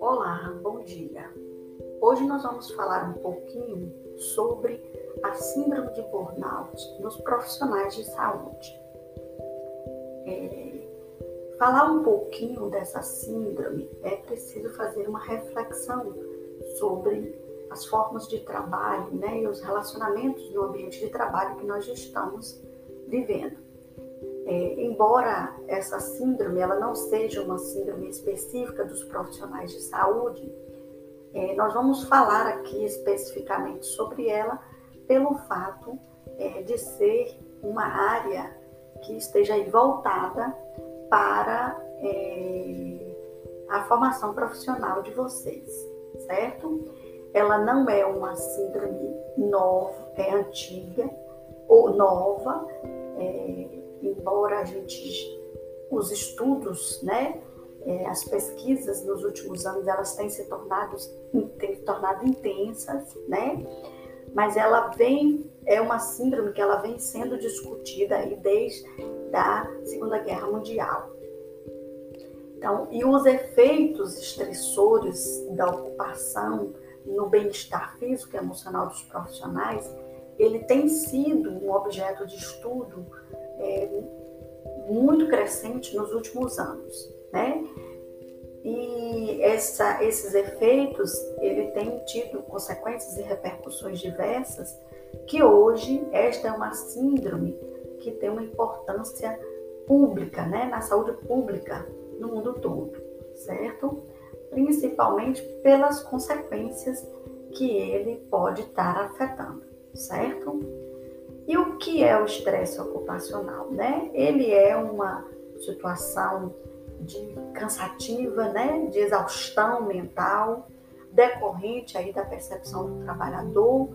Olá, bom dia. Hoje nós vamos falar um pouquinho sobre a síndrome de burnout nos profissionais de saúde. É, falar um pouquinho dessa síndrome é preciso fazer uma reflexão sobre as formas de trabalho né, e os relacionamentos no ambiente de trabalho que nós estamos vivendo. É, embora essa síndrome ela não seja uma síndrome específica dos profissionais de saúde, é, nós vamos falar aqui especificamente sobre ela pelo fato é, de ser uma área que esteja voltada para é, a formação profissional de vocês, certo? ela não é uma síndrome nova, é antiga ou nova, é, embora a gente, os estudos, né, é, as pesquisas nos últimos anos, elas têm se tornado, têm se tornado intensas, né, mas ela vem, é uma síndrome que ela vem sendo discutida aí desde a Segunda Guerra Mundial. Então, e os efeitos estressores da ocupação, no bem-estar físico e emocional dos profissionais, ele tem sido um objeto de estudo é, muito crescente nos últimos anos, né? E essa, esses efeitos, ele tem tido consequências e repercussões diversas, que hoje esta é uma síndrome que tem uma importância pública, né, na saúde pública no mundo todo, certo? principalmente pelas consequências que ele pode estar afetando, certo? E o que é o estresse ocupacional, né? Ele é uma situação de cansativa, né, de exaustão mental decorrente aí da percepção do trabalhador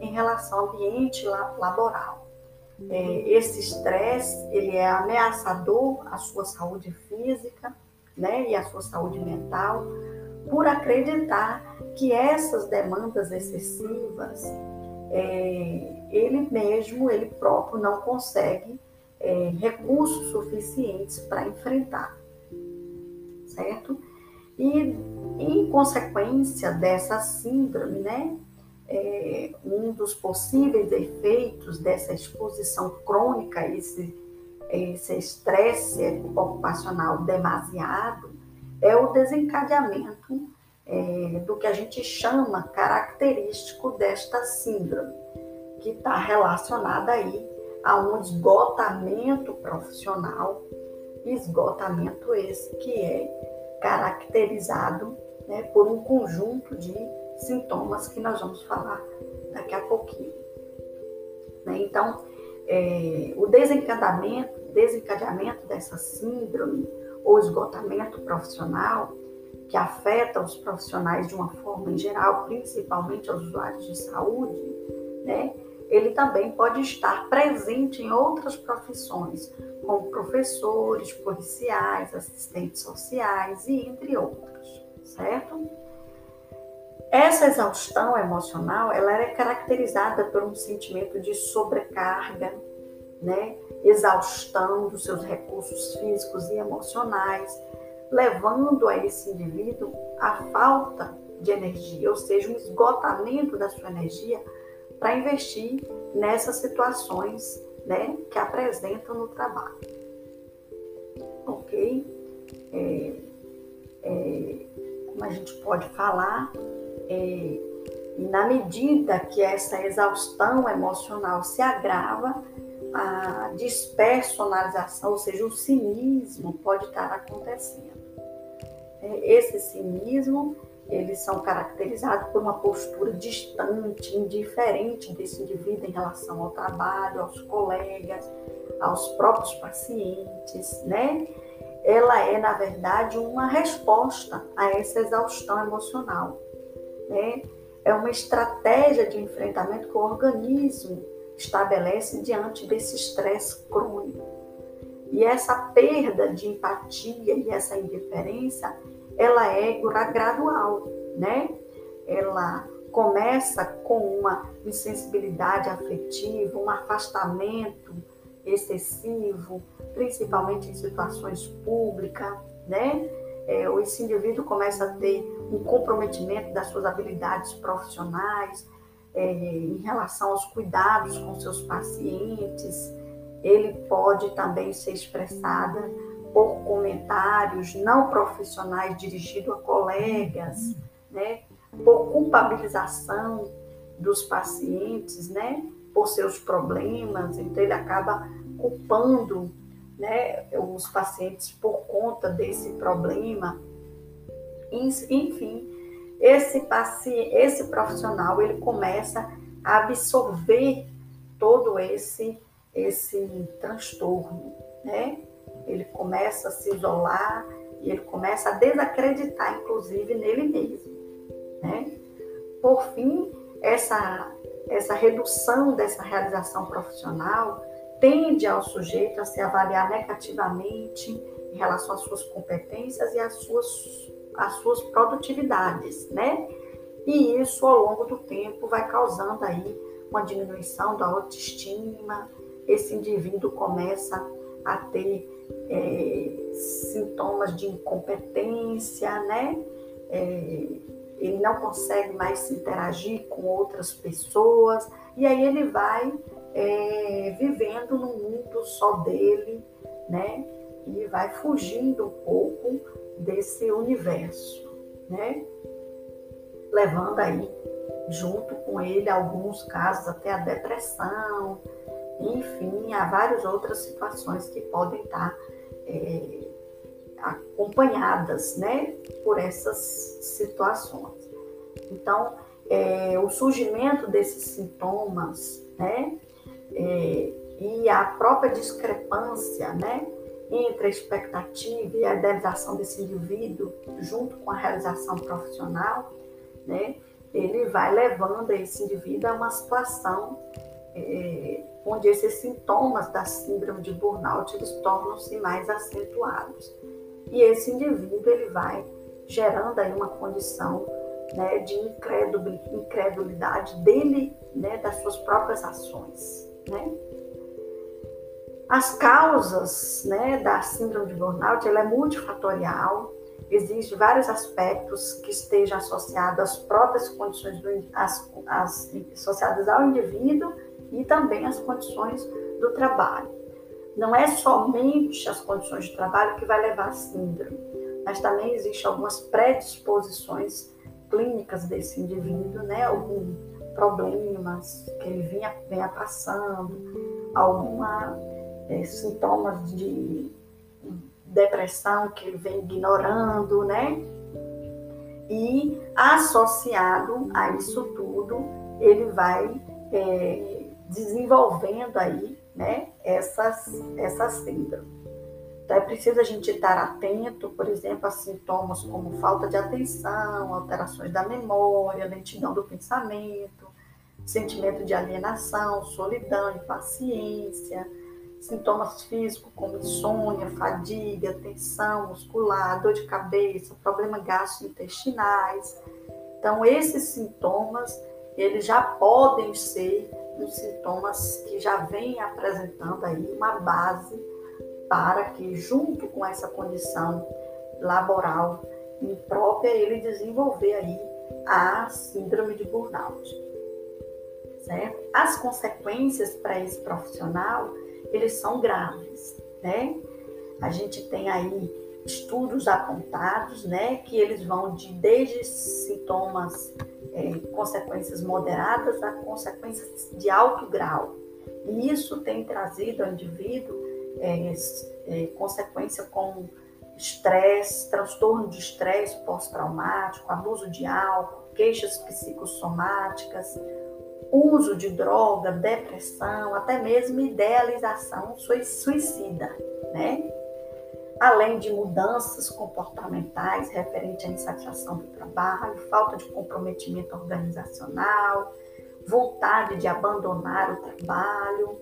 em relação ao ambiente laboral. É, esse estresse ele é ameaçador à sua saúde física, né, e a sua saúde mental, por acreditar que essas demandas excessivas, é, ele mesmo, ele próprio, não consegue é, recursos suficientes para enfrentar, certo? E, em consequência dessa síndrome, né, é, um dos possíveis efeitos dessa exposição crônica, esse esse estresse ocupacional demasiado é o desencadeamento é, do que a gente chama característico desta síndrome, que está relacionada aí a um esgotamento profissional, esgotamento esse que é caracterizado né, por um conjunto de sintomas que nós vamos falar daqui a pouquinho. Né? Então, é, o desencadeamento desencadeamento dessa síndrome ou esgotamento profissional, que afeta os profissionais de uma forma em geral, principalmente os usuários de saúde, né? Ele também pode estar presente em outras profissões, como professores, policiais, assistentes sociais e entre outros, certo? Essa exaustão emocional, ela é caracterizada por um sentimento de sobrecarga, né? exaustão dos seus recursos físicos e emocionais, levando a esse indivíduo a falta de energia, ou seja, um esgotamento da sua energia para investir nessas situações né, que apresentam no trabalho. Ok? É, é, como a gente pode falar, é, na medida que essa exaustão emocional se agrava, a despersonalização, ou seja, o cinismo pode estar acontecendo. É, esse cinismo, eles são caracterizados por uma postura distante, indiferente desse indivíduo em relação ao trabalho, aos colegas, aos próprios pacientes, né? Ela é, na verdade, uma resposta a essa exaustão emocional, né? É uma estratégia de enfrentamento que o organismo estabelece diante desse estresse crônico. E essa perda de empatia e essa indiferença, ela é gradual, né? Ela começa com uma insensibilidade afetiva, um afastamento excessivo, principalmente em situações públicas, né? É, esse indivíduo começa a ter um comprometimento das suas habilidades profissionais é, em relação aos cuidados com seus pacientes. Ele pode também ser expressada por comentários não profissionais dirigidos a colegas, né? por culpabilização dos pacientes, né? por seus problemas, então ele acaba culpando né, os pacientes por conta desse problema. Enfim, esse paciente, esse profissional, ele começa a absorver todo esse esse transtorno, né? Ele começa a se isolar e ele começa a desacreditar, inclusive, nele mesmo, né? Por fim, essa essa redução dessa realização profissional tende ao sujeito a se avaliar negativamente em relação às suas competências e às suas, às suas produtividades, né? E isso, ao longo do tempo, vai causando aí uma diminuição da autoestima, esse indivíduo começa a ter é, sintomas de incompetência, né? É, ele não consegue mais se interagir com outras pessoas, e aí ele vai é, vivendo num mundo só dele, né? E vai fugindo um pouco desse universo, né? Levando aí junto com ele alguns casos até a depressão, enfim, há várias outras situações que podem estar é, acompanhadas, né, por essas situações. Então, é, o surgimento desses sintomas, né, é, e a própria discrepância, né, entre a expectativa e a idealização desse indivíduo, junto com a realização profissional, né, ele vai levando esse indivíduo a uma situação é, onde esses sintomas da síndrome de burnout eles tornam-se mais acentuados. E esse indivíduo ele vai gerando aí uma condição né, de incredulidade dele, né, das suas próprias ações. Né? As causas né, da síndrome de burnout ela é multifatorial, existem vários aspectos que estejam associados às próprias condições, do, as, as, associadas ao indivíduo e também às condições do trabalho. Não é somente as condições de trabalho que vai levar à síndrome, mas também existem algumas predisposições clínicas desse indivíduo, né? Algum problemas que ele vinha, vinha passando, alguma é, sintomas de depressão que ele vem ignorando, né? E associado a isso tudo, ele vai é, desenvolvendo aí né, essas, essas síndromes. Então é preciso a gente estar atento, por exemplo, a sintomas como falta de atenção, alterações da memória, lentidão do pensamento, sentimento de alienação, solidão, impaciência, sintomas físicos como insônia, fadiga, tensão muscular, dor de cabeça, problemas gastrointestinais. Então esses sintomas, eles já podem ser os sintomas que já vêm apresentando aí uma base para que, junto com essa condição laboral imprópria, ele desenvolver aí a síndrome de burnout. Certo? As consequências para esse profissional, eles são graves, né? A gente tem aí estudos apontados, né, que eles vão de desde sintomas é, consequências moderadas a consequências de alto grau. E isso tem trazido ao indivíduo é, é, consequência como estresse, transtorno de estresse pós-traumático, abuso de álcool, queixas psicossomáticas, uso de droga, depressão, até mesmo idealização suicida, né? Além de mudanças comportamentais referentes à insatisfação do trabalho, falta de comprometimento organizacional, vontade de abandonar o trabalho,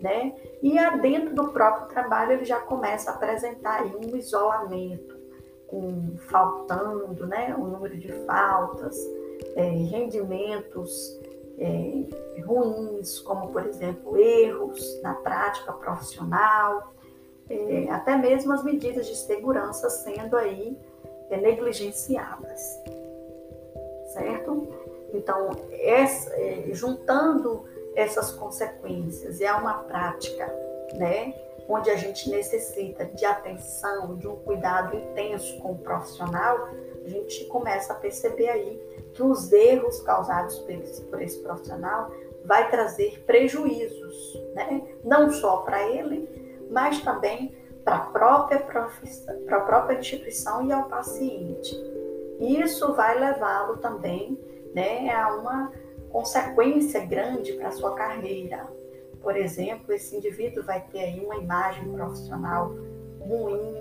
né? E dentro do próprio trabalho ele já começa a apresentar aí um isolamento, com faltando, né, o número de faltas, é, rendimentos é, ruins, como por exemplo erros na prática profissional, é, até mesmo as medidas de segurança sendo aí é, negligenciadas, certo? Então, essa, é, juntando essas consequências é uma prática, né, onde a gente necessita de atenção, de um cuidado intenso com o profissional, a gente começa a perceber aí que os erros causados por esse, por esse profissional vai trazer prejuízos, né? não só para ele, mas também para a própria para a própria instituição e ao paciente. Isso vai levá-lo também né, a uma consequência grande para a sua carreira. Por exemplo, esse indivíduo vai ter aí uma imagem profissional ruim,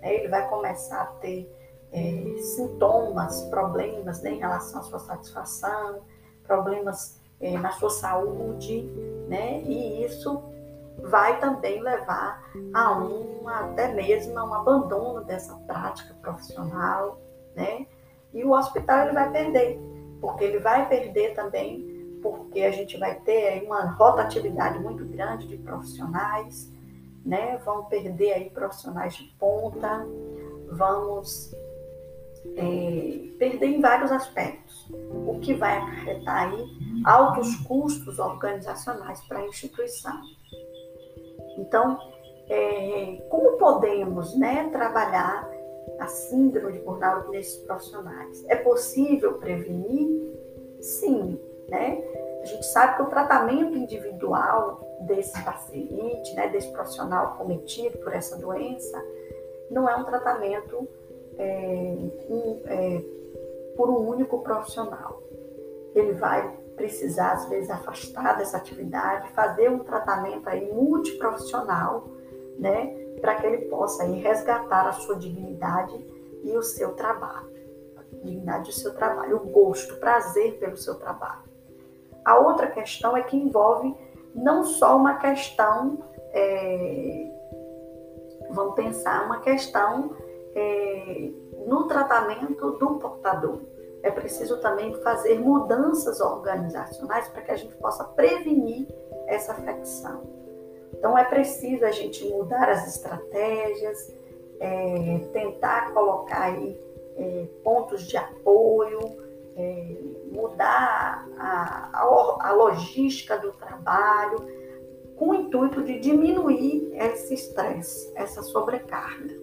né, ele vai começar a ter é, sintomas, problemas né, em relação à sua satisfação, problemas é, na sua saúde, né? E isso vai também levar a um, até mesmo a um abandono dessa prática profissional, né? E o hospital ele vai perder, porque ele vai perder também porque a gente vai ter uma rotatividade muito grande de profissionais, né? Vão perder aí profissionais de ponta, vamos é, perder em vários aspectos, o que vai acarretar aí altos custos organizacionais para a instituição. Então, é, como podemos né, trabalhar a síndrome de burnout nesses profissionais? É possível prevenir? Sim, né? A gente sabe que o tratamento individual desse paciente, né, desse profissional cometido por essa doença, não é um tratamento é, um, é, por um único profissional. Ele vai precisar, às vezes, afastar dessa atividade, fazer um tratamento aí multiprofissional, né, para que ele possa aí resgatar a sua dignidade e o seu trabalho. A dignidade do seu trabalho, o gosto, o prazer pelo seu trabalho. A outra questão é que envolve não só uma questão, é, vamos pensar, uma questão é, no tratamento do portador. É preciso também fazer mudanças organizacionais para que a gente possa prevenir essa afecção. Então, é preciso a gente mudar as estratégias, é, tentar colocar aí é, pontos de apoio, é, mudar a, a, a logística do trabalho, com o intuito de diminuir esse estresse, essa sobrecarga,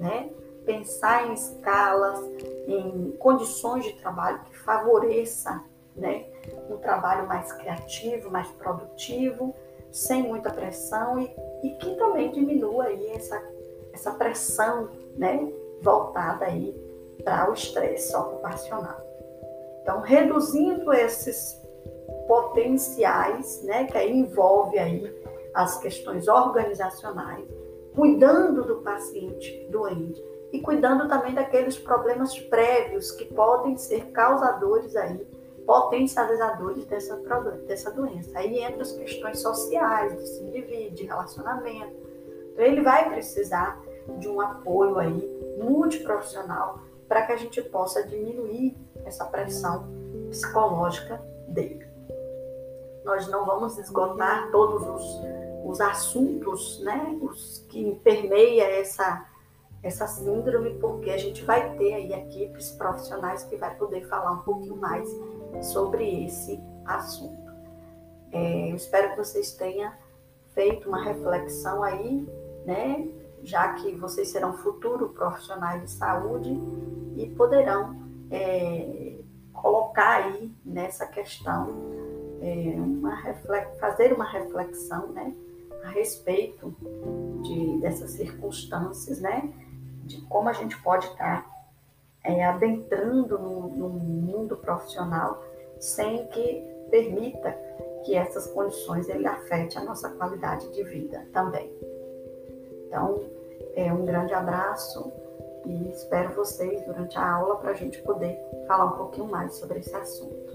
né? pensar em escalas, em condições de trabalho que favoreça né, um trabalho mais criativo, mais produtivo, sem muita pressão e, e que também diminua aí essa, essa pressão né, voltada aí para o estresse ocupacional. Então, reduzindo esses potenciais, né, que aí envolve aí as questões organizacionais, cuidando do paciente doente, e cuidando também daqueles problemas prévios que podem ser causadores aí, potencializadores dessa, dessa doença. Aí entra as questões sociais, desse indivíduo, de relacionamento. Então, ele vai precisar de um apoio aí multiprofissional para que a gente possa diminuir essa pressão psicológica dele. Nós não vamos esgotar todos os, os assuntos, né, os que permeia essa essa síndrome, porque a gente vai ter aí equipes profissionais que vai poder falar um pouquinho mais sobre esse assunto. É, eu espero que vocês tenham feito uma reflexão aí, né? Já que vocês serão futuros profissionais de saúde e poderão é, colocar aí nessa questão é, uma fazer uma reflexão, né? A respeito de, dessas circunstâncias, né? De como a gente pode estar é, adentrando no, no mundo profissional sem que permita que essas condições ele afete a nossa qualidade de vida também. Então, é um grande abraço e espero vocês durante a aula para a gente poder falar um pouquinho mais sobre esse assunto.